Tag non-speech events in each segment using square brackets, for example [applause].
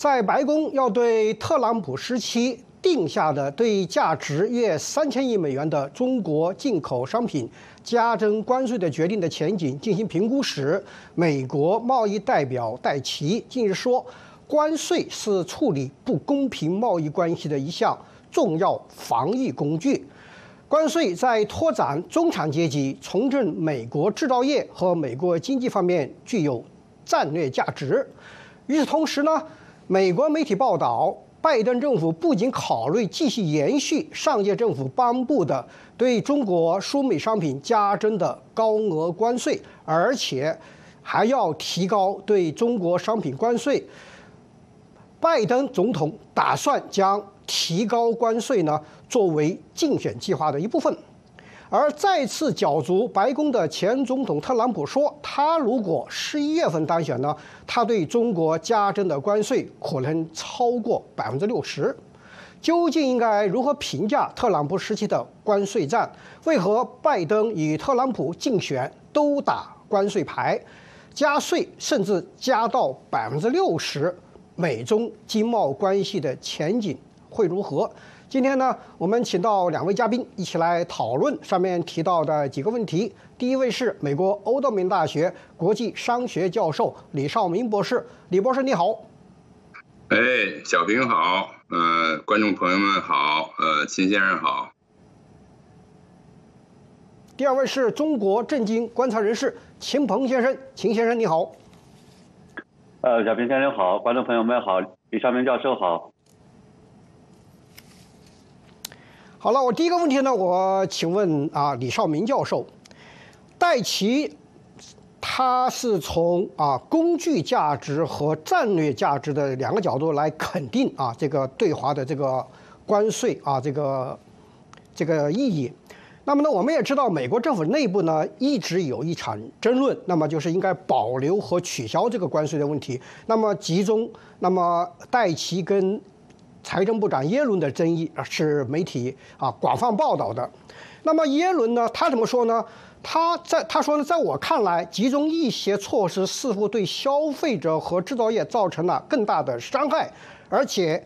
在白宫要对特朗普时期定下的对价值约三千亿美元的中国进口商品加征关税的决定的前景进行评估时，美国贸易代表戴奇近日说，关税是处理不公平贸易关系的一项重要防御工具。关税在拓展中产阶级、重振美国制造业和美国经济方面具有战略价值。与此同时呢？美国媒体报道，拜登政府不仅考虑继续延续上届政府颁布的对中国输美商品加征的高额关税，而且还要提高对中国商品关税。拜登总统打算将提高关税呢作为竞选计划的一部分。而再次角逐白宫的前总统特朗普说，他如果十一月份当选呢，他对中国加征的关税可能超过百分之六十。究竟应该如何评价特朗普时期的关税战？为何拜登与特朗普竞选都打关税牌，加税甚至加到百分之六十？美中经贸关系的前景会如何？今天呢，我们请到两位嘉宾一起来讨论上面提到的几个问题。第一位是美国欧道明大学国际商学教授李少明博士，李博士你好。哎，小平好，呃，观众朋友们好，呃，秦先生好。第二位是中国政经观察人士秦鹏先生，秦先生你好。呃，小平先生好，观众朋友们好，李少明教授好。好了，我第一个问题呢，我请问啊，李少明教授，戴奇他是从啊工具价值和战略价值的两个角度来肯定啊这个对华的这个关税啊这个这个意义。那么呢，我们也知道美国政府内部呢一直有一场争论，那么就是应该保留和取消这个关税的问题。那么集中，那么戴奇跟。财政部长耶伦的争议啊是媒体啊广泛报道的。那么耶伦呢，他怎么说呢？他在他说呢，在我看来，集中一些措施似乎对消费者和制造业造成了更大的伤害，而且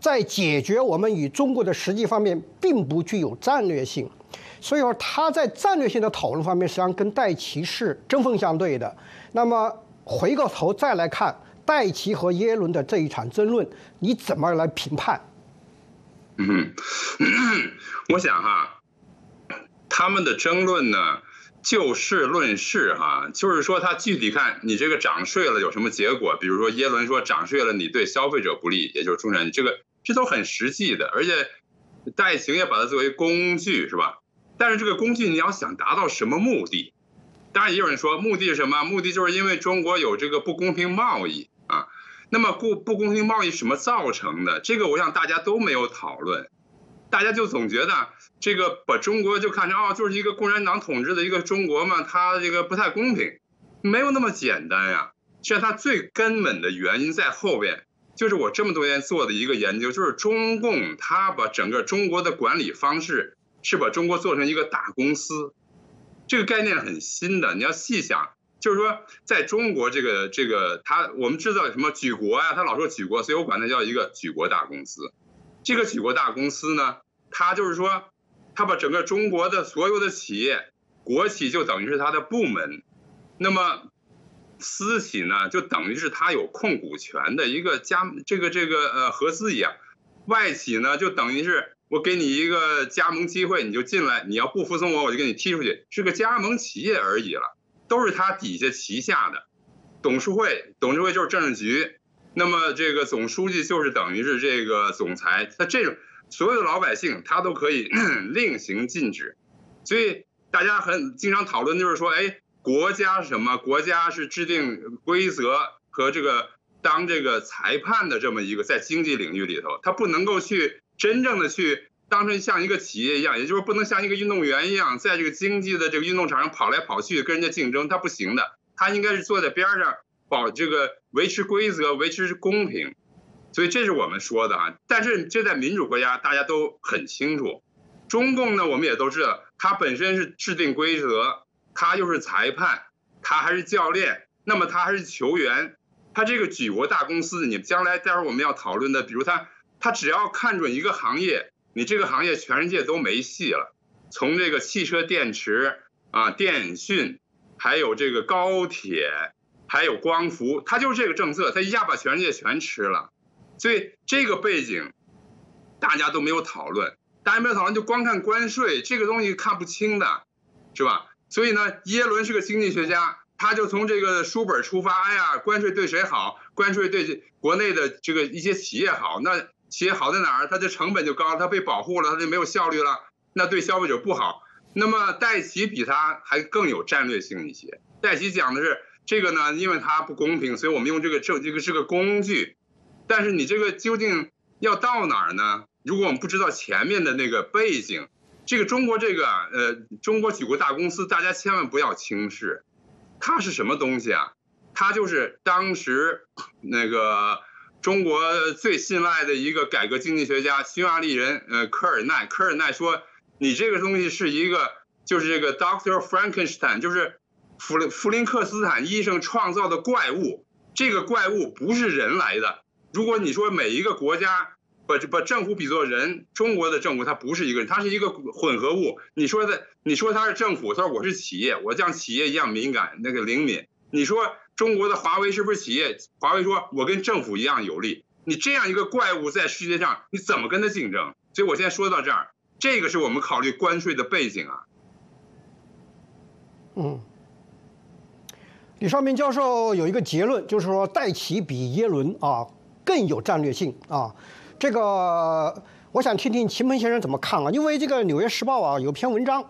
在解决我们与中国的实际方面并不具有战略性。所以说，他在战略性的讨论方面实际上跟戴奇是针锋相对的。那么回过头再来看。戴奇和耶伦的这一场争论，你怎么来评判？嗯，我想哈，他们的争论呢，就事论事哈，就是说他具体看你这个涨税了有什么结果？比如说耶伦说涨税了，你对消费者不利，也就是中产，这个这都很实际的，而且戴奇也把它作为工具是吧？但是这个工具你要想达到什么目的？当然也有人说目的是什么？目的就是因为中国有这个不公平贸易。那么不不公平贸易什么造成的？这个我想大家都没有讨论，大家就总觉得这个把中国就看成啊，就是一个共产党统治的一个中国嘛，它这个不太公平，没有那么简单呀。其实际上它最根本的原因在后边，就是我这么多年做的一个研究，就是中共它把整个中国的管理方式是把中国做成一个大公司，这个概念很新的，你要细想。就是说，在中国这个这个他，我们知道什么举国啊？他老说举国，所以我管它叫一个举国大公司。这个举国大公司呢，它就是说，它把整个中国的所有的企业，国企就等于是它的部门，那么私企呢，就等于是它有控股权的一个加这个这个呃合资一样，外企呢就等于是我给你一个加盟机会，你就进来，你要不服从我，我就给你踢出去，是个加盟企业而已了。都是他底下旗下的董事会，董事会就是政治局，那么这个总书记就是等于是这个总裁，他这种所有的老百姓他都可以 [clears throat] 另行禁止，所以大家很经常讨论就是说，哎，国家是什么？国家是制定规则和这个当这个裁判的这么一个在经济领域里头，他不能够去真正的去。当成像一个企业一样，也就是不能像一个运动员一样，在这个经济的这个运动场上跑来跑去跟人家竞争，他不行的。他应该是坐在边上，保这个维持规则，维持公平。所以这是我们说的啊。但是这在民主国家大家都很清楚，中共呢我们也都知道，他本身是制定规则，他又是裁判，他还是教练，那么他还是球员，他这个举国大公司，你将来待会儿我们要讨论的，比如他他只要看准一个行业，你这个行业全世界都没戏了。从这个汽车电池啊、电讯，还有这个高铁，还有光伏，它就是这个政策，它一下把全世界全吃了。所以这个背景大家都没有讨论，大家没有讨论，就光看关税这个东西看不清的，是吧？所以呢，耶伦是个经济学家。他就从这个书本出发，哎呀，关税对谁好？关税对国内的这个一些企业好。那企业好在哪儿？它的成本就高，它被保护了，它就没有效率了。那对消费者不好。那么戴奇比他还更有战略性一些。戴奇讲的是这个呢，因为它不公平，所以我们用这个这这个是个工具。但是你这个究竟要到哪儿呢？如果我们不知道前面的那个背景，这个中国这个呃中国举国大公司，大家千万不要轻视。它是什么东西啊？它就是当时那个中国最信赖的一个改革经济学家，匈牙利人，呃，科尔奈。科尔奈说：“你这个东西是一个，就是这个 Doctor Frankenstein，就是弗弗林克斯坦医生创造的怪物。这个怪物不是人来的。如果你说每一个国家。”把把政府比作人，中国的政府它不是一个人，它是一个混合物。你说的，你说它是政府，他说我是企业，我像企业一样敏感，那个灵敏。你说中国的华为是不是企业？华为说我跟政府一样有利。你这样一个怪物在世界上，你怎么跟他竞争？所以我现在说到这儿，这个是我们考虑关税的背景啊。嗯，李少明教授有一个结论，就是说戴奇比耶伦啊更有战略性啊。这个我想听听秦鹏先生怎么看啊？因为这个《纽约时报》啊有篇文章，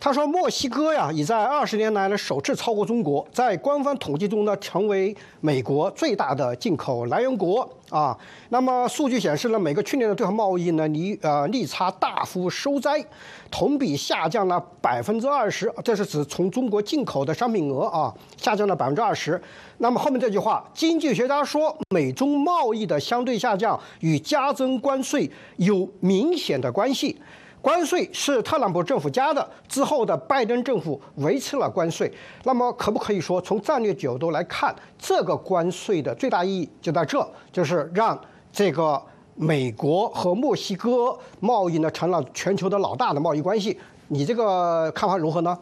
他说墨西哥呀已在二十年来呢首次超过中国，在官方统计中呢成为美国最大的进口来源国啊。那么数据显示呢，美国去年的对华贸易呢利呃逆差大幅收窄，同比下降了百分之二十，这是指从中国进口的商品额啊下降了百分之二十。那么后面这句话，经济学家说，美中贸易的相对下降与加征关税有明显的关系。关税是特朗普政府加的，之后的拜登政府维持了关税。那么可不可以说，从战略角度来看，这个关税的最大意义就在这，就是让这个美国和墨西哥贸易呢成了全球的老大的贸易关系？你这个看法如何呢？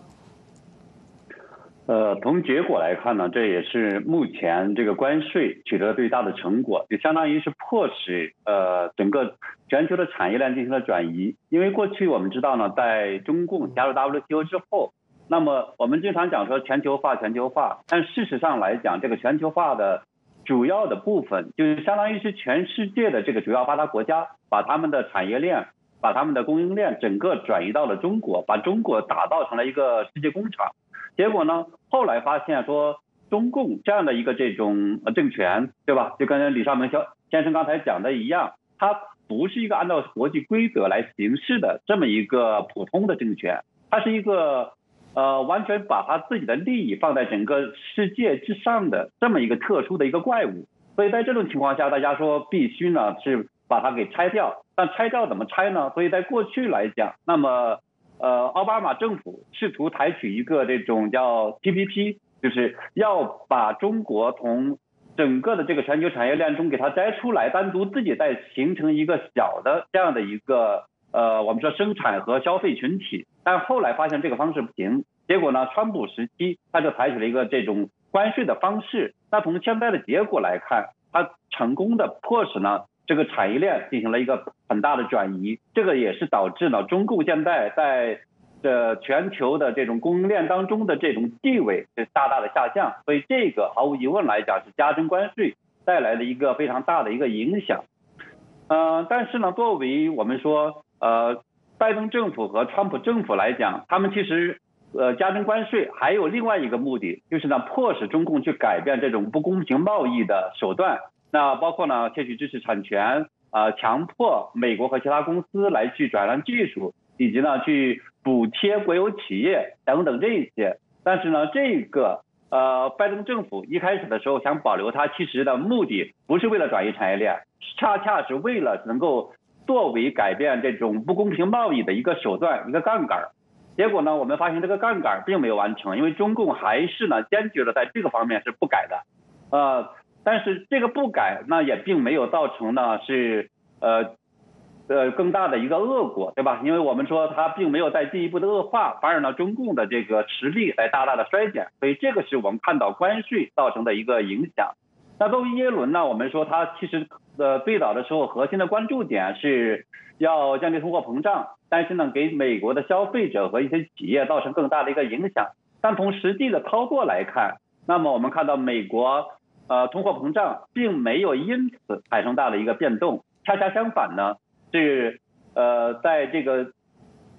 呃，从结果来看呢，这也是目前这个关税取得最大的成果，就相当于是迫使呃整个全球的产业链进行了转移。因为过去我们知道呢，在中共加入 WTO 之后，那么我们经常讲说全球化，全球化，但事实上来讲，这个全球化的主要的部分，就是相当于是全世界的这个主要发达国家，把他们的产业链、把他们的供应链整个转移到了中国，把中国打造成了一个世界工厂。结果呢？后来发现说，中共这样的一个这种政权，对吧？就跟李少明先先生刚才讲的一样，它不是一个按照国际规则来行事的这么一个普通的政权，它是一个呃完全把他自己的利益放在整个世界之上的这么一个特殊的一个怪物。所以在这种情况下，大家说必须呢是把它给拆掉。但拆掉怎么拆呢？所以在过去来讲，那么。呃，奥巴马政府试图采取一个这种叫 TPP，就是要把中国从整个的这个全球产业链中给它摘出来，单独自己再形成一个小的这样的一个呃，我们说生产和消费群体。但后来发现这个方式不行，结果呢，川普时期他就采取了一个这种关税的方式。那从现在的结果来看，他成功的迫使呢。这个产业链进行了一个很大的转移，这个也是导致了中共现在在这全球的这种供应链当中的这种地位是大大的下降，所以这个毫无疑问来讲是加征关税带来的一个非常大的一个影响。嗯，但是呢，作为我们说呃拜登政府和川普政府来讲，他们其实呃加征关税还有另外一个目的，就是呢迫使中共去改变这种不公平贸易的手段。那包括呢，窃取知识产权，啊，强迫美国和其他公司来去转让技术，以及呢去补贴国有企业等等这些。但是呢，这个呃，拜登政府一开始的时候想保留它，其实的目的不是为了转移产业链，恰恰是为了能够作为改变这种不公平贸易的一个手段，一个杠杆。结果呢，我们发现这个杠杆并没有完成，因为中共还是呢坚决的在这个方面是不改的，呃。但是这个不改，那也并没有造成呢是呃呃更大的一个恶果，对吧？因为我们说它并没有再进一步的恶化，反而呢中共的这个实力在大大的衰减，所以这个是我们看到关税造成的一个影响。那作为耶伦呢，我们说他其实呃最早的时候核心的关注点是要降低通货膨胀，但是呢给美国的消费者和一些企业造成更大的一个影响。但从实际的操作来看，那么我们看到美国呃通货膨胀并没有因此产生大的一个变动，恰恰相反呢是呃在这个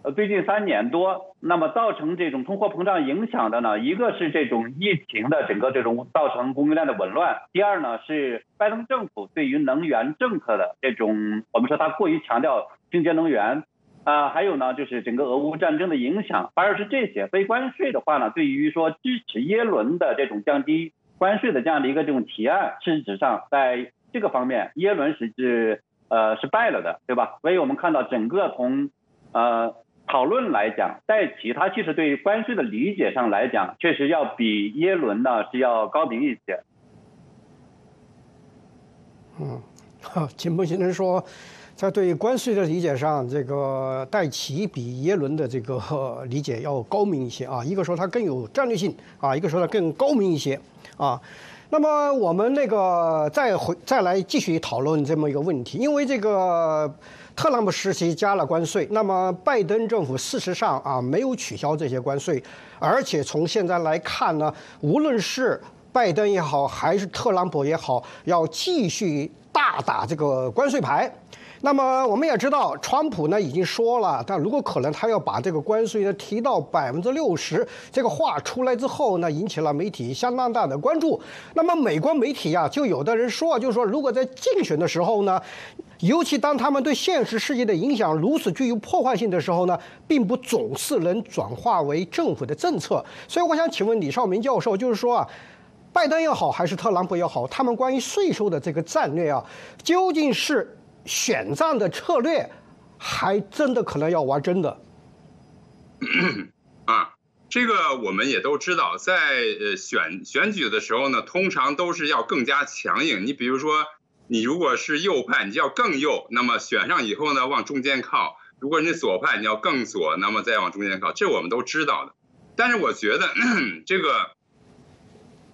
呃最近三年多，那么造成这种通货膨胀影响的呢，一个是这种疫情的整个这种造成供应链的紊乱，第二呢是拜登政府对于能源政策的这种我们说他过于强调清洁能源。啊，还有呢，就是整个俄乌战争的影响，反而是这些。非关税的话呢，对于说支持耶伦的这种降低关税的这样的一个这种提案，事实上在这个方面，耶伦是是呃是败了的，对吧？所以我们看到整个从呃讨论来讲，在其他其实对于关税的理解上来讲，确实要比耶伦呢是要高明一些。嗯，好，秦鹏先生说。在对关税的理解上，这个戴奇比耶伦的这个理解要高明一些啊。[laughs] 一个说他更有战略性啊，一个说他更高明一些啊。那么我们那个再回再来继续讨论这么一个问题，因为这个特朗普时期加了关税，那么拜登政府事实上啊没有取消这些关税，而且从现在来看呢，无论是拜登也好，还是特朗普也好，要继续大打这个关税牌。那么我们也知道，川普呢已经说了，但如果可能，他要把这个关税呢提到百分之六十。这个话出来之后呢，引起了媒体相当大的关注。那么美国媒体啊，就有的人说，就是说，如果在竞选的时候呢，尤其当他们对现实世界的影响如此具有破坏性的时候呢，并不总是能转化为政府的政策。所以我想请问李少明教授，就是说啊，拜登也好，还是特朗普也好，他们关于税收的这个战略啊，究竟是？选战的策略，还真的可能要玩真的。[coughs] 啊，这个我们也都知道，在呃选选举的时候呢，通常都是要更加强硬。你比如说，你如果是右派，你就要更右，那么选上以后呢，往中间靠；如果你左派，你要更左，那么再往中间靠。这我们都知道的。但是我觉得 [coughs] 这个。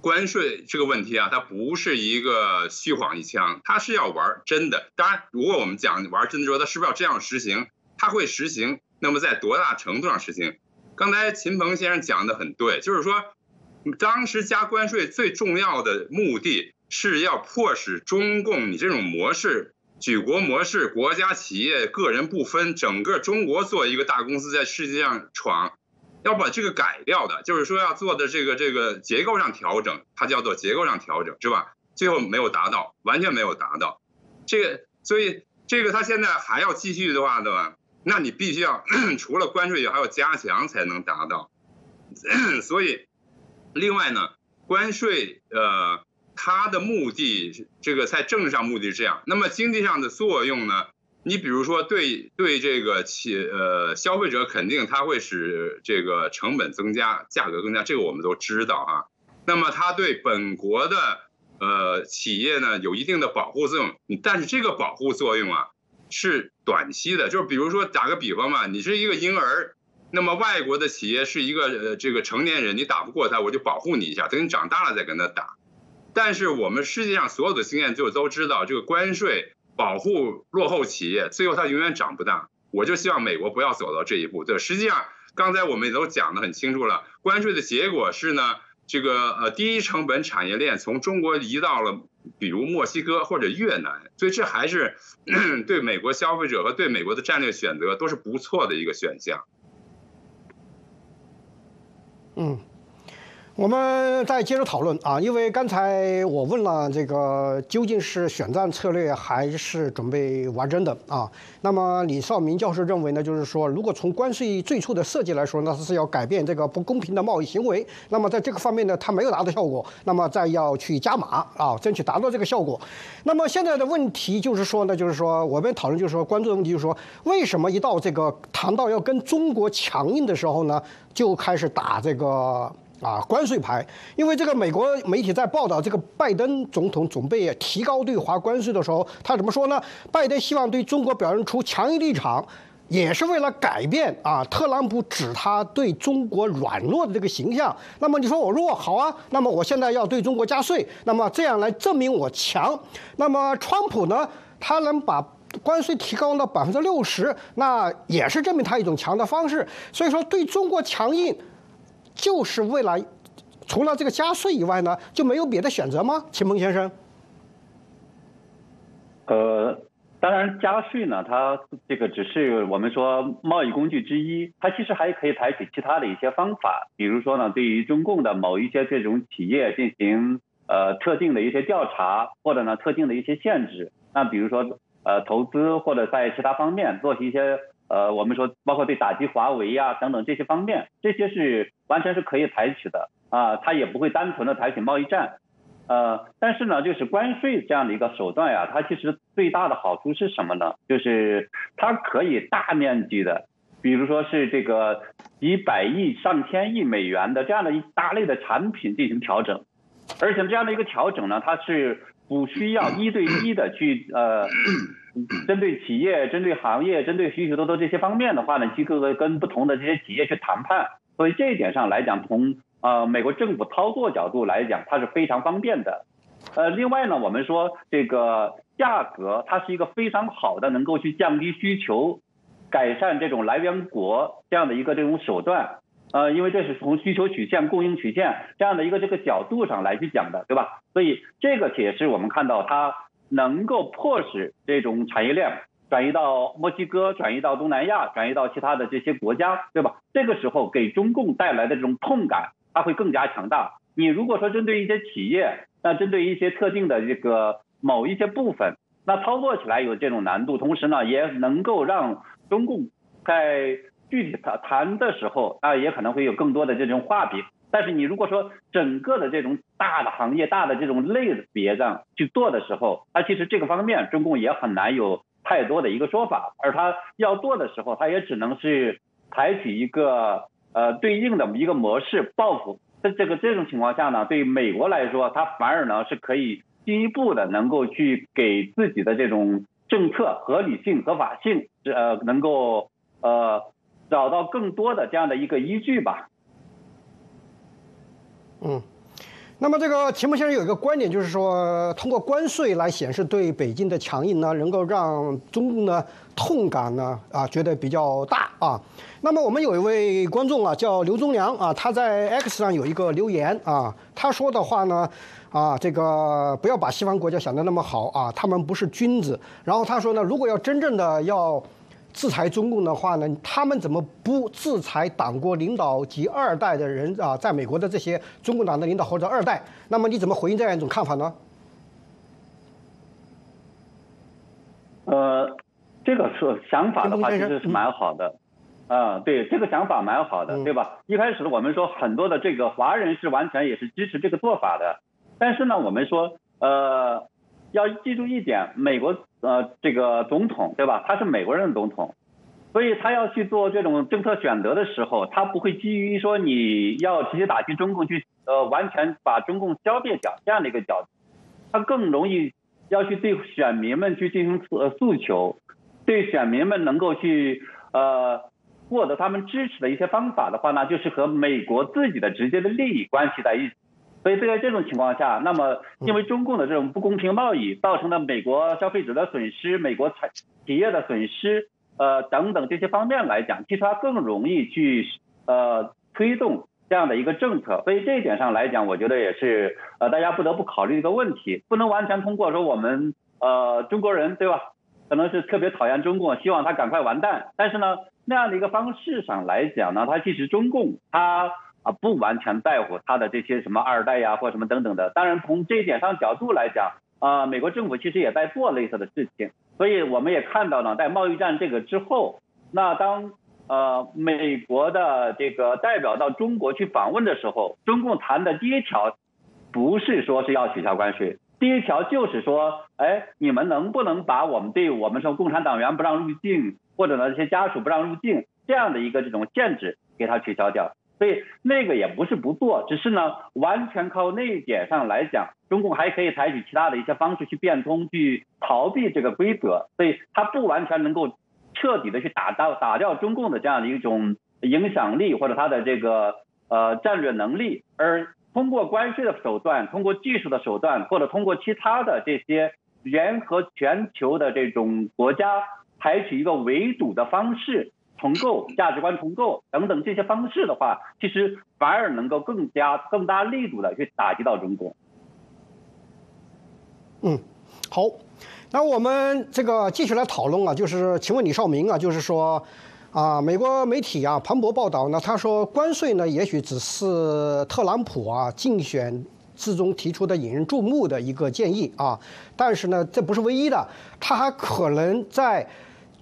关税这个问题啊，它不是一个虚晃一枪，它是要玩真的。当然，如果我们讲玩真的时候，它是不是要这样实行？它会实行，那么在多大程度上实行？刚才秦鹏先生讲的很对，就是说，当时加关税最重要的目的是要迫使中共你这种模式，举国模式，国家企业个人不分，整个中国做一个大公司在世界上闯。要把这个改掉的，就是说要做的这个这个结构上调整，它叫做结构上调整，是吧？最后没有达到，完全没有达到。这个，所以这个他现在还要继续的话，对吧？那你必须要 [clears throat] 除了关税还要加强才能达到。[coughs] 所以，另外呢，关税呃，它的目的，这个在政治上目的是这样，那么经济上的作用呢？你比如说，对对这个企呃消费者肯定它会使这个成本增加，价格增加，这个我们都知道啊。那么它对本国的呃企业呢有一定的保护作用，但是这个保护作用啊是短期的，就是比如说打个比方嘛，你是一个婴儿，那么外国的企业是一个呃这个成年人，你打不过他，我就保护你一下，等你长大了再跟他打。但是我们世界上所有的经验就都知道，这个关税。保护落后企业，最后它永远长不大。我就希望美国不要走到这一步。对，实际上刚才我们也都讲得很清楚了，关税的结果是呢，这个呃低成本产业链从中国移到了比如墨西哥或者越南，所以这还是 [clears throat] 对美国消费者和对美国的战略选择都是不错的一个选项。嗯。我们再接着讨论啊，因为刚才我问了这个究竟是选战策略还是准备玩真的啊？那么李少明教授认为呢，就是说如果从关税最初的设计来说，那是要改变这个不公平的贸易行为。那么在这个方面呢，它没有达到效果，那么再要去加码啊，争取达到这个效果。那么现在的问题就是说呢，就是说我们讨论就是说关注的问题就是说，为什么一到这个谈到要跟中国强硬的时候呢，就开始打这个？啊，关税牌。因为这个美国媒体在报道这个拜登总统准备提高对华关税的时候，他怎么说呢？拜登希望对中国表现出强硬立场。也是为了改变啊，特朗普指他对中国软弱的这个形象。那么你说我弱好啊？那么我现在要对中国加税，那么这样来证明我强。那么川普呢？他能把关税提高到百分之六十，那也是证明他一种强的方式。所以说对中国强硬，就是为了除了这个加税以外呢，就没有别的选择吗？秦鹏先生？呃。当然，加税呢，它这个只是我们说贸易工具之一，它其实还可以采取其他的一些方法，比如说呢，对于中共的某一些这种企业进行呃特定的一些调查，或者呢特定的一些限制。那比如说呃投资或者在其他方面做一些呃我们说包括对打击华为呀等等这些方面，这些是完全是可以采取的啊，它也不会单纯的采取贸易战。呃，但是呢，就是关税这样的一个手段呀，它其实最大的好处是什么呢？就是它可以大面积的，比如说是这个几百亿、上千亿美元的这样的一大类的产品进行调整，而且这样的一个调整呢，它是不需要一对一的去呃，针对企业、针对行业、针对许许多多这些方面的话呢，去各个跟不同的这些企业去谈判，所以这一点上来讲，从呃，美国政府操作角度来讲，它是非常方便的。呃，另外呢，我们说这个价格，它是一个非常好的能够去降低需求、改善这种来源国这样的一个这种手段。呃，因为这是从需求曲线、供应曲线这样的一个这个角度上来去讲的，对吧？所以这个也是我们看到它能够迫使这种产业链转移到墨西哥、转移到东南亚、转移到其他的这些国家，对吧？这个时候给中共带来的这种痛感。它会更加强大。你如果说针对一些企业，那针对一些特定的这个某一些部分，那操作起来有这种难度，同时呢，也能够让中共在具体谈谈的时候啊，也可能会有更多的这种画饼。但是你如果说整个的这种大的行业、大的这种类别上去做的时候，那其实这个方面中共也很难有太多的一个说法。而他要做的时候，他也只能是采取一个。呃，对应的一个模式报复，在这个这种情况下呢，对美国来说，它反而呢是可以进一步的能够去给自己的这种政策合理性、合法性，呃，能够呃找到更多的这样的一个依据吧。嗯。那么这个秦牧先生有一个观点，就是说通过关税来显示对北京的强硬呢，能够让中共呢痛感呢啊觉得比较大啊。那么我们有一位观众啊叫刘忠良啊，他在 X 上有一个留言啊，他说的话呢啊这个不要把西方国家想的那么好啊，他们不是君子。然后他说呢，如果要真正的要。制裁中共的话呢，他们怎么不制裁党国领导及二代的人啊？在美国的这些中共党的领导或者二代，那么你怎么回应这样一种看法呢？呃，这个是想法的话，其实是蛮好的。啊，对，这个想法蛮好的，对吧？一开始我们说很多的这个华人是完全也是支持这个做法的，但是呢，我们说呃。要记住一点，美国呃这个总统对吧？他是美国人的总统，所以他要去做这种政策选择的时候，他不会基于说你要直接打击中共去呃完全把中共消灭掉这样的一个角度，他更容易要去对选民们去进行诉诉求，对选民们能够去呃获得他们支持的一些方法的话呢，就是和美国自己的直接的利益关系在一起。所以在这种情况下，那么因为中共的这种不公平贸易造成的美国消费者的损失、美国产企业的损失，呃等等这些方面来讲，其实它更容易去呃推动这样的一个政策。所以这一点上来讲，我觉得也是呃大家不得不考虑一个问题，不能完全通过说我们呃中国人对吧，可能是特别讨厌中共，希望他赶快完蛋。但是呢，那样的一个方式上来讲呢，它其实中共它。啊，不完全在乎他的这些什么二代呀，或什么等等的。当然，从这一点上角度来讲，啊，美国政府其实也在做类似的事情。所以我们也看到呢，在贸易战这个之后，那当呃美国的这个代表到中国去访问的时候，中共谈的第一条不是说是要取消关税，第一条就是说，哎，你们能不能把我们对我们说共产党员不让入境，或者呢这些家属不让入境这样的一个这种限制给他取消掉。所以那个也不是不做，只是呢，完全靠那一点上来讲，中共还可以采取其他的一些方式去变通、去逃避这个规则，所以它不完全能够彻底的去打到打掉中共的这样的一种影响力或者它的这个呃战略能力，而通过关税的手段、通过技术的手段或者通过其他的这些联合全球的这种国家采取一个围堵的方式。重构价值观，重构等等这些方式的话，其实反而能够更加更大力度的去打击到中国。嗯，好，那我们这个继续来讨论啊，就是请问李少明啊，就是说啊，美国媒体啊磅礴报道呢，他说关税呢也许只是特朗普啊竞选之中提出的引人注目的一个建议啊，但是呢这不是唯一的，他还可能在。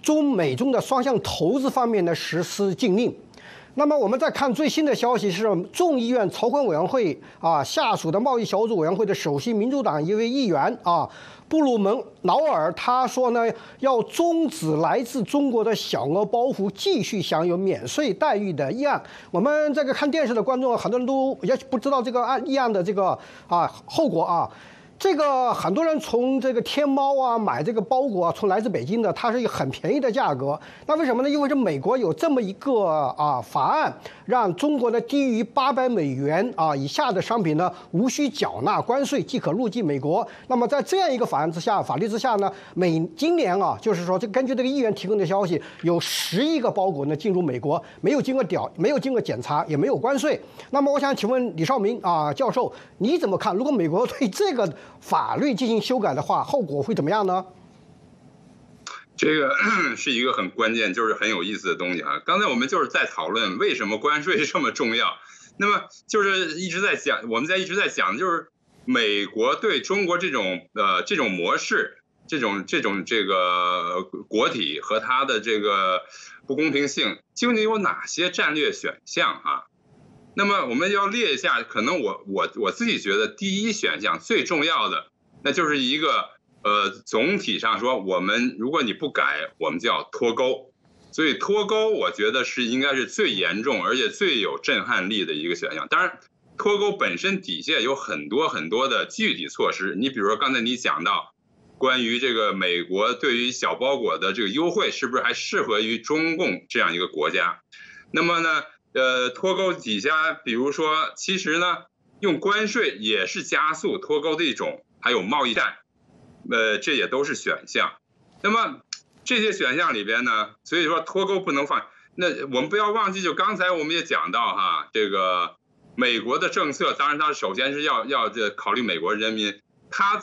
中美中的双向投资方面呢实施禁令，那么我们再看最新的消息是众议院筹款委员会啊下属的贸易小组委员会的首席民主党一位议员啊布鲁门劳尔他说呢要终止来自中国的小额包袱继续享有免税待遇的议案。我们这个看电视的观众很多人都也不知道这个案议案的这个啊后果啊。这个很多人从这个天猫啊买这个包裹啊，从来自北京的，它是一个很便宜的价格。那为什么呢？因为这美国有这么一个啊法案，让中国的低于八百美元啊以下的商品呢，无需缴纳关税即可入境美国。那么在这样一个法案之下，法律之下呢，每今年啊，就是说，这根据这个议员提供的消息，有十亿个包裹呢进入美国，没有经过屌，没有经过检查，也没有关税。那么我想请问李少明啊教授，你怎么看？如果美国对这个？法律进行修改的话，后果会怎么样呢？这个 [coughs] 是一个很关键，就是很有意思的东西啊。刚才我们就是在讨论为什么关税这么重要。[laughs] 那么就是一直在讲，我们在一直在讲，就是美国对中国这种呃这种模式，这种这种这个国体和它的这个不公平性，究竟有哪些战略选项啊？那么我们要列一下，可能我我我自己觉得第一选项最重要的，那就是一个呃总体上说，我们如果你不改，我们就要脱钩。所以脱钩，我觉得是应该是最严重而且最有震撼力的一个选项。当然，脱钩本身底下有很多很多的具体措施。你比如说刚才你讲到，关于这个美国对于小包裹的这个优惠，是不是还适合于中共这样一个国家？那么呢？呃，脱钩底下，比如说，其实呢，用关税也是加速脱钩的一种，还有贸易战，呃，这也都是选项。那么这些选项里边呢，所以说脱钩不能放。那我们不要忘记，就刚才我们也讲到哈，这个美国的政策，当然它首先是要要这考虑美国人民，它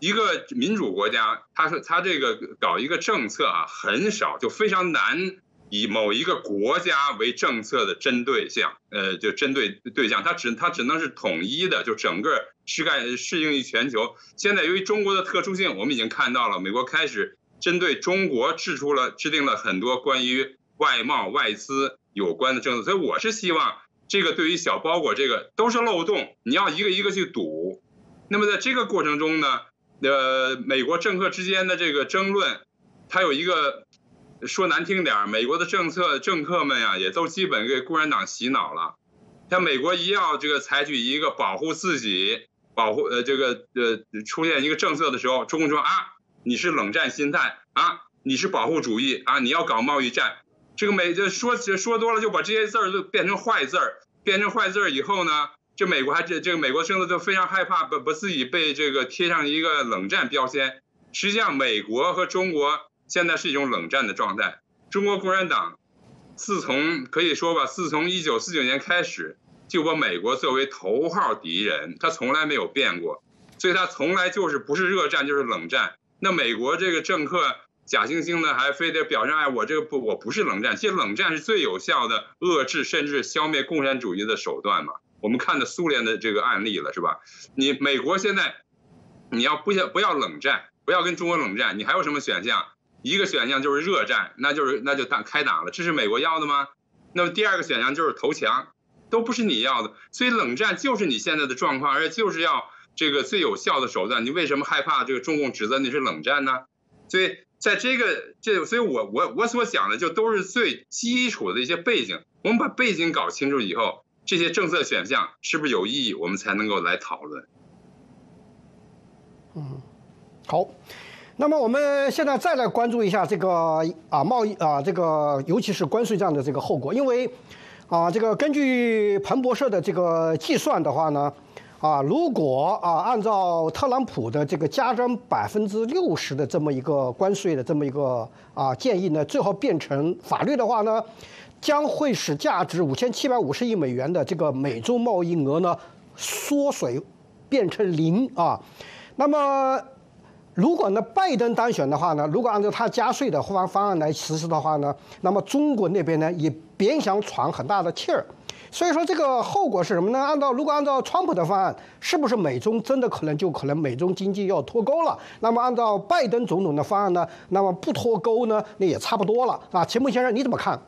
一个民主国家，它是它这个搞一个政策啊，很少就非常难。以某一个国家为政策的针对性，呃，就针对对象，它只它只能是统一的，就整个适盖适应于全球。现在由于中国的特殊性，我们已经看到了，美国开始针对中国制出了制定了很多关于外贸外资有关的政策，所以我是希望这个对于小包裹这个都是漏洞，你要一个一个去堵。那么在这个过程中呢，呃，美国政客之间的这个争论，它有一个。说难听点儿，美国的政策政客们呀，也都基本给共产党洗脑了。像美国一要这个采取一个保护自己、保护呃这个呃出现一个政策的时候，中共说啊，你是冷战心态啊，你是保护主义啊，你要搞贸易战。这个美就说说多了，就把这些字儿都变成坏字儿，变成坏字儿以后呢，这美国还这这个美国政策就非常害怕，把把自己被这个贴上一个冷战标签。实际上，美国和中国。现在是一种冷战的状态。中国共产党自从可以说吧，自从一九四九年开始，就把美国作为头号敌人，他从来没有变过，所以他从来就是不是热战就是冷战。那美国这个政客假惺惺的还非得表现哎，我这个不我不是冷战，其实冷战是最有效的遏制甚至消灭共产主义的手段嘛。我们看的苏联的这个案例了是吧？你美国现在你要不要不要冷战，不要跟中国冷战，你还有什么选项？一个选项就是热战，那就是那就打开打了，这是美国要的吗？那么第二个选项就是投降，都不是你要的，所以冷战就是你现在的状况，而且就是要这个最有效的手段。你为什么害怕这个中共指责你是冷战呢？所以在这个这，所以我我我所讲的就都是最基础的一些背景。我们把背景搞清楚以后，这些政策选项是不是有意义，我们才能够来讨论。嗯，好。那么我们现在再来关注一下这个啊贸易啊这个尤其是关税战的这个后果，因为啊这个根据彭博社的这个计算的话呢，啊如果啊按照特朗普的这个加征百分之六十的这么一个关税的这么一个啊建议呢，最后变成法律的话呢，将会使价值五千七百五十亿美元的这个美洲贸易额呢缩水变成零啊，那么。如果呢，拜登当选的话呢，如果按照他加税的方方案来实施的话呢，那么中国那边呢也别想喘很大的气儿。所以说这个后果是什么呢？按照如果按照川普的方案，是不是美中真的可能就可能美中经济要脱钩了？那么按照拜登总统的方案呢，那么不脱钩呢，那也差不多了啊。钱穆先生你怎么看？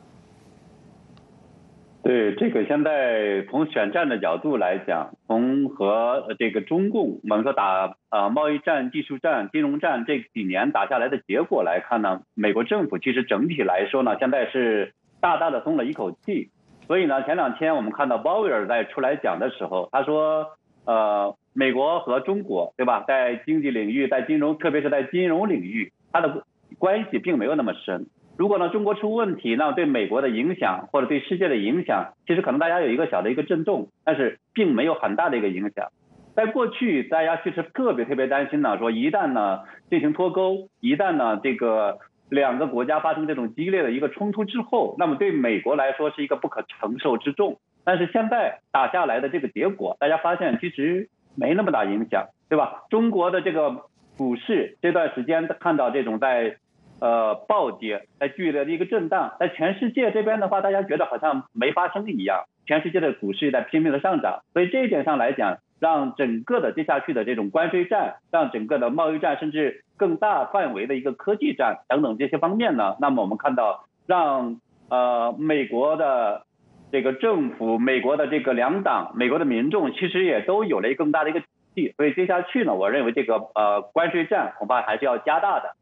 对这个，现在从选战的角度来讲，从和这个中共我们说打啊贸易战、技术战、金融战这几年打下来的结果来看呢，美国政府其实整体来说呢，现在是大大的松了一口气。所以呢，前两天我们看到鲍威尔在出来讲的时候，他说，呃，美国和中国对吧，在经济领域、在金融，特别是在金融领域，它的关系并没有那么深。如果呢，中国出问题，那对美国的影响或者对世界的影响，其实可能大家有一个小的一个震动，但是并没有很大的一个影响。在过去，大家其实特别特别担心呢，说一旦呢进行脱钩，一旦呢这个两个国家发生这种激烈的一个冲突之后，那么对美国来说是一个不可承受之重。但是现在打下来的这个结果，大家发现其实没那么大影响，对吧？中国的这个股市这段时间看到这种在。呃，暴跌，在剧烈的一个震荡，在全世界这边的话，大家觉得好像没发生一样，全世界的股市在拼命的上涨，所以这一点上来讲，让整个的接下去的这种关税战，让整个的贸易战，甚至更大范围的一个科技战等等这些方面呢，那么我们看到，让呃美国的这个政府、美国的这个两党、美国的民众，其实也都有了一个更大的一个底气，所以接下去呢，我认为这个呃关税战恐怕还是要加大的。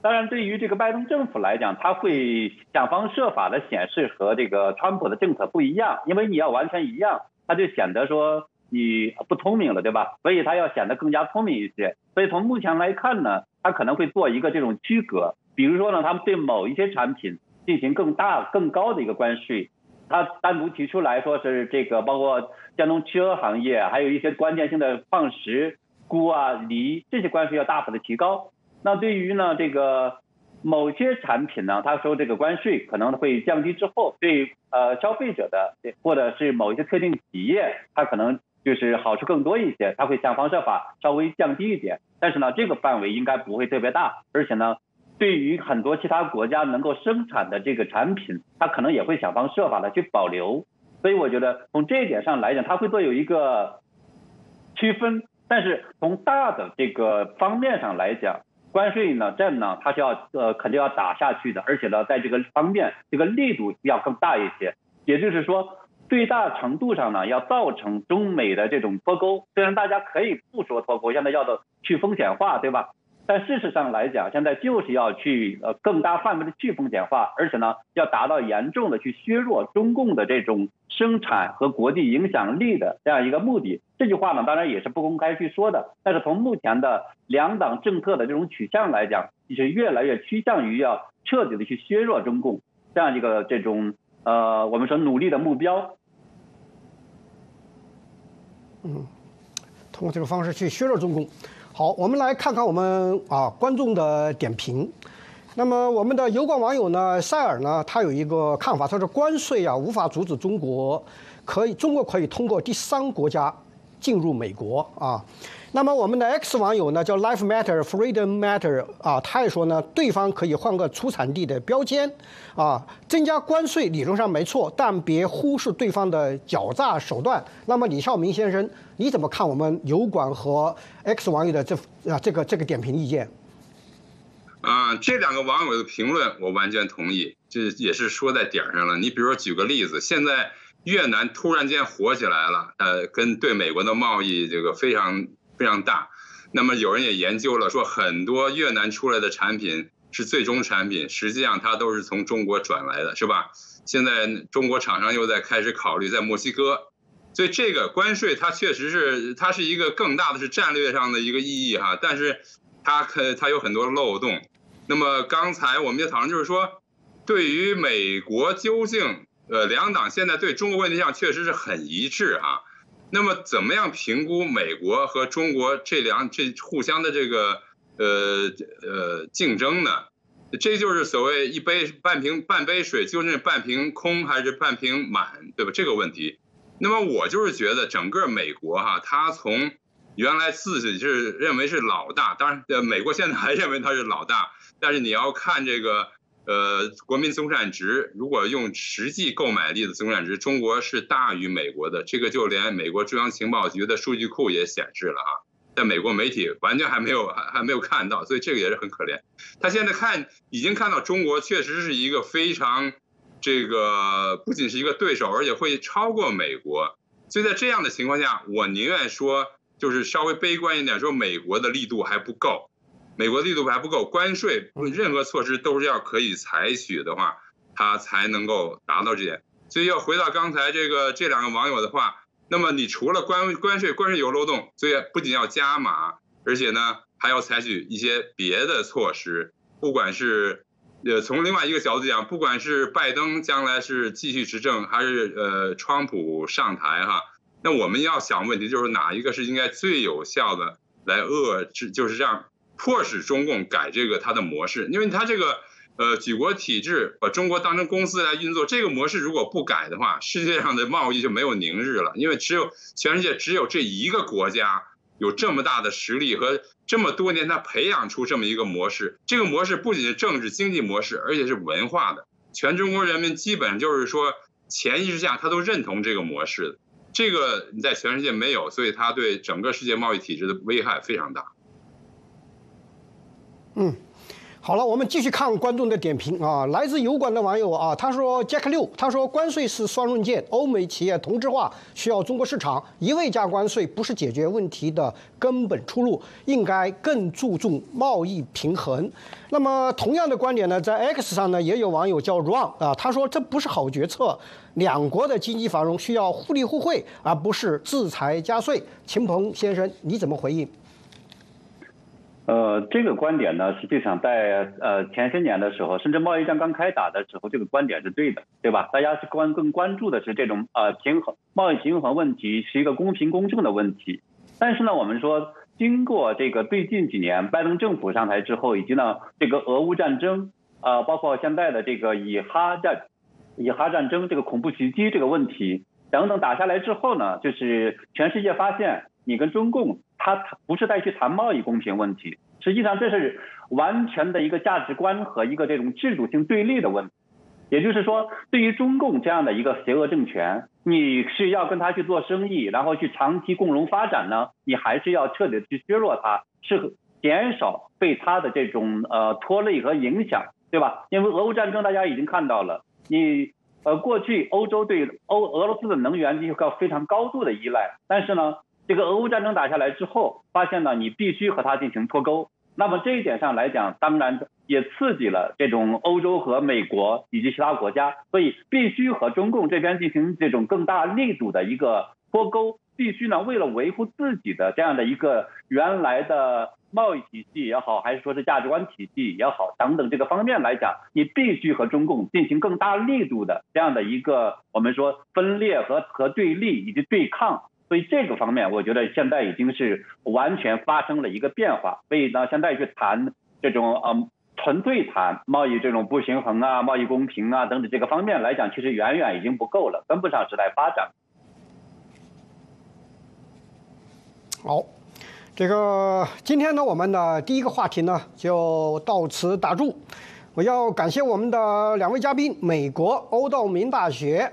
当然，对于这个拜登政府来讲，他会想方设法的显示和这个川普的政策不一样，因为你要完全一样，他就显得说你不聪明了，对吧？所以他要显得更加聪明一些。所以从目前来看呢，他可能会做一个这种区隔，比如说呢，他们对某一些产品进行更大、更高的一个关税，他单独提出来说是这个，包括电动汽车行业，还有一些关键性的矿石、钴啊、锂这些关税要大幅的提高。那对于呢这个某些产品呢，他收这个关税可能会降低之后，对呃消费者的或者是某一些特定企业，它可能就是好处更多一些，他会想方设法稍微降低一点。但是呢，这个范围应该不会特别大，而且呢，对于很多其他国家能够生产的这个产品，它可能也会想方设法的去保留。所以我觉得从这一点上来讲，它会做有一个区分。但是从大的这个方面上来讲，关税呢战呢，它是要呃肯定要打下去的，而且呢，在这个方面，这个力度要更大一些。也就是说，最大程度上呢，要造成中美的这种脱钩。虽然大家可以不说脱钩，现在要的去风险化，对吧？但事实上来讲，现在就是要去呃更大范围的去风险化，而且呢，要达到严重的去削弱中共的这种生产和国际影响力的这样一个目的。这句话呢，当然也是不公开去说的。但是从目前的两党政策的这种取向来讲，是越来越趋向于要彻底的去削弱中共这样一个这种呃我们说努力的目标。嗯，通过这个方式去削弱中共。好，我们来看看我们啊观众的点评。那么我们的油管网友呢，塞尔呢，他有一个看法，他说关税啊无法阻止中国，可以中国可以通过第三国家进入美国啊。那么我们的 X 网友呢，叫 Life Matter Freedom Matter 啊，他也说呢，对方可以换个出产地的标签啊，增加关税理论上没错，但别忽视对方的狡诈手段。那么李少明先生，你怎么看我们油管和 X 网友的这啊这个这个点评意见？啊，这两个网友的评论我完全同意，这也是说在点上了。你比如说举个例子，现在越南突然间火起来了，呃，跟对美国的贸易这个非常。非常大，那么有人也研究了，说很多越南出来的产品是最终产品，实际上它都是从中国转来的，是吧？现在中国厂商又在开始考虑在墨西哥，所以这个关税它确实是它是一个更大的是战略上的一个意义哈，但是它可它有很多漏洞。那么刚才我们也讨论就是说，对于美国究竟呃两党现在对中国问题上确实是很一致啊，那么怎么样评估美国和中国这两这互相的这个呃呃竞争呢？这就是所谓一杯半瓶半杯水究竟半瓶空还是半瓶满，对吧？这个问题。那么我就是觉得整个美国哈，他从原来自己是认为是老大，当然呃美国现在还认为他是老大，但是你要看这个呃国民总产值，如果用实际购买力的总产值，中国是大于美国的，这个就连美国中央情报局的数据库也显示了哈。在美国媒体完全还没有还还没有看到，所以这个也是很可怜。他现在看已经看到中国确实是一个非常这个不仅是一个对手，而且会超过美国。所以在这样的情况下，我宁愿说就是稍微悲观一点，说美国的力度还不够，美国力度还不够，关税任何措施都是要可以采取的话，他才能够达到这点。所以要回到刚才这个这两个网友的话。那么你除了关关税关税有漏洞，所以不仅要加码，而且呢还要采取一些别的措施。不管是呃从另外一个角度讲，不管是拜登将来是继续执政，还是呃川普上台哈，那我们要想问题就是哪一个是应该最有效的来遏制，就是让迫使中共改这个它的模式，因为它这个。呃，举国体制把中国当成公司来运作，这个模式如果不改的话，世界上的贸易就没有宁日了。因为只有全世界只有这一个国家有这么大的实力和这么多年他培养出这么一个模式。这个模式不仅是政治经济模式，而且是文化的。全中国人民基本就是说潜意识下他都认同这个模式的。这个你在全世界没有，所以它对整个世界贸易体制的危害非常大。嗯。好了，我们继续看观众的点评啊。来自油管的网友啊，他说：“Jack 六，他说关税是双刃剑，欧美企业同质化需要中国市场，一味加关税不是解决问题的根本出路，应该更注重贸易平衡。”那么同样的观点呢，在 X 上呢也有网友叫 Run 啊，他说这不是好决策，两国的经济繁荣需要互利互惠，而不是制裁加税。秦鹏先生，你怎么回应？呃，这个观点呢，实际上在呃前些年的时候，甚至贸易战刚开打的时候，这个观点是对的，对吧？大家是关更关注的是这种呃平衡贸易平衡问题，是一个公平公正的问题。但是呢，我们说，经过这个最近几年拜登政府上台之后，以及呢这个俄乌战争啊，包括现在的这个以哈战以哈战争这个恐怖袭击这个问题等等打下来之后呢，就是全世界发现你跟中共。他不是在去谈贸易公平问题，实际上这是完全的一个价值观和一个这种制度性对立的问题。也就是说，对于中共这样的一个邪恶政权，你是要跟他去做生意，然后去长期共荣发展呢，你还是要彻底去削弱它，是减少被他的这种呃拖累和影响，对吧？因为俄乌战争大家已经看到了，你呃过去欧洲对欧俄罗斯的能源有个非常高度的依赖，但是呢。这个俄乌战争打下来之后，发现呢，你必须和它进行脱钩。那么这一点上来讲，当然也刺激了这种欧洲和美国以及其他国家，所以必须和中共这边进行这种更大力度的一个脱钩。必须呢，为了维护自己的这样的一个原来的贸易体系也好，还是说是价值观体系也好，等等这个方面来讲，你必须和中共进行更大力度的这样的一个我们说分裂和和对立以及对抗。所以这个方面，我觉得现在已经是完全发生了一个变化。所以呢，现在去谈这种呃纯粹谈贸易这种不平衡啊、贸易公平啊等等这个方面来讲，其实远远已经不够了，跟不上时代发展。好，这个今天呢，我们的第一个话题呢就到此打住。我要感谢我们的两位嘉宾，美国欧道明大学。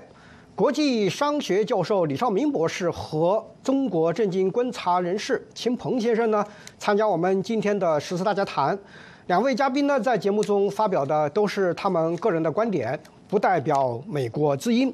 国际商学教授李少明博士和中国政经观察人士秦鹏先生呢，参加我们今天的十四大家谈。两位嘉宾呢，在节目中发表的都是他们个人的观点，不代表美国之音。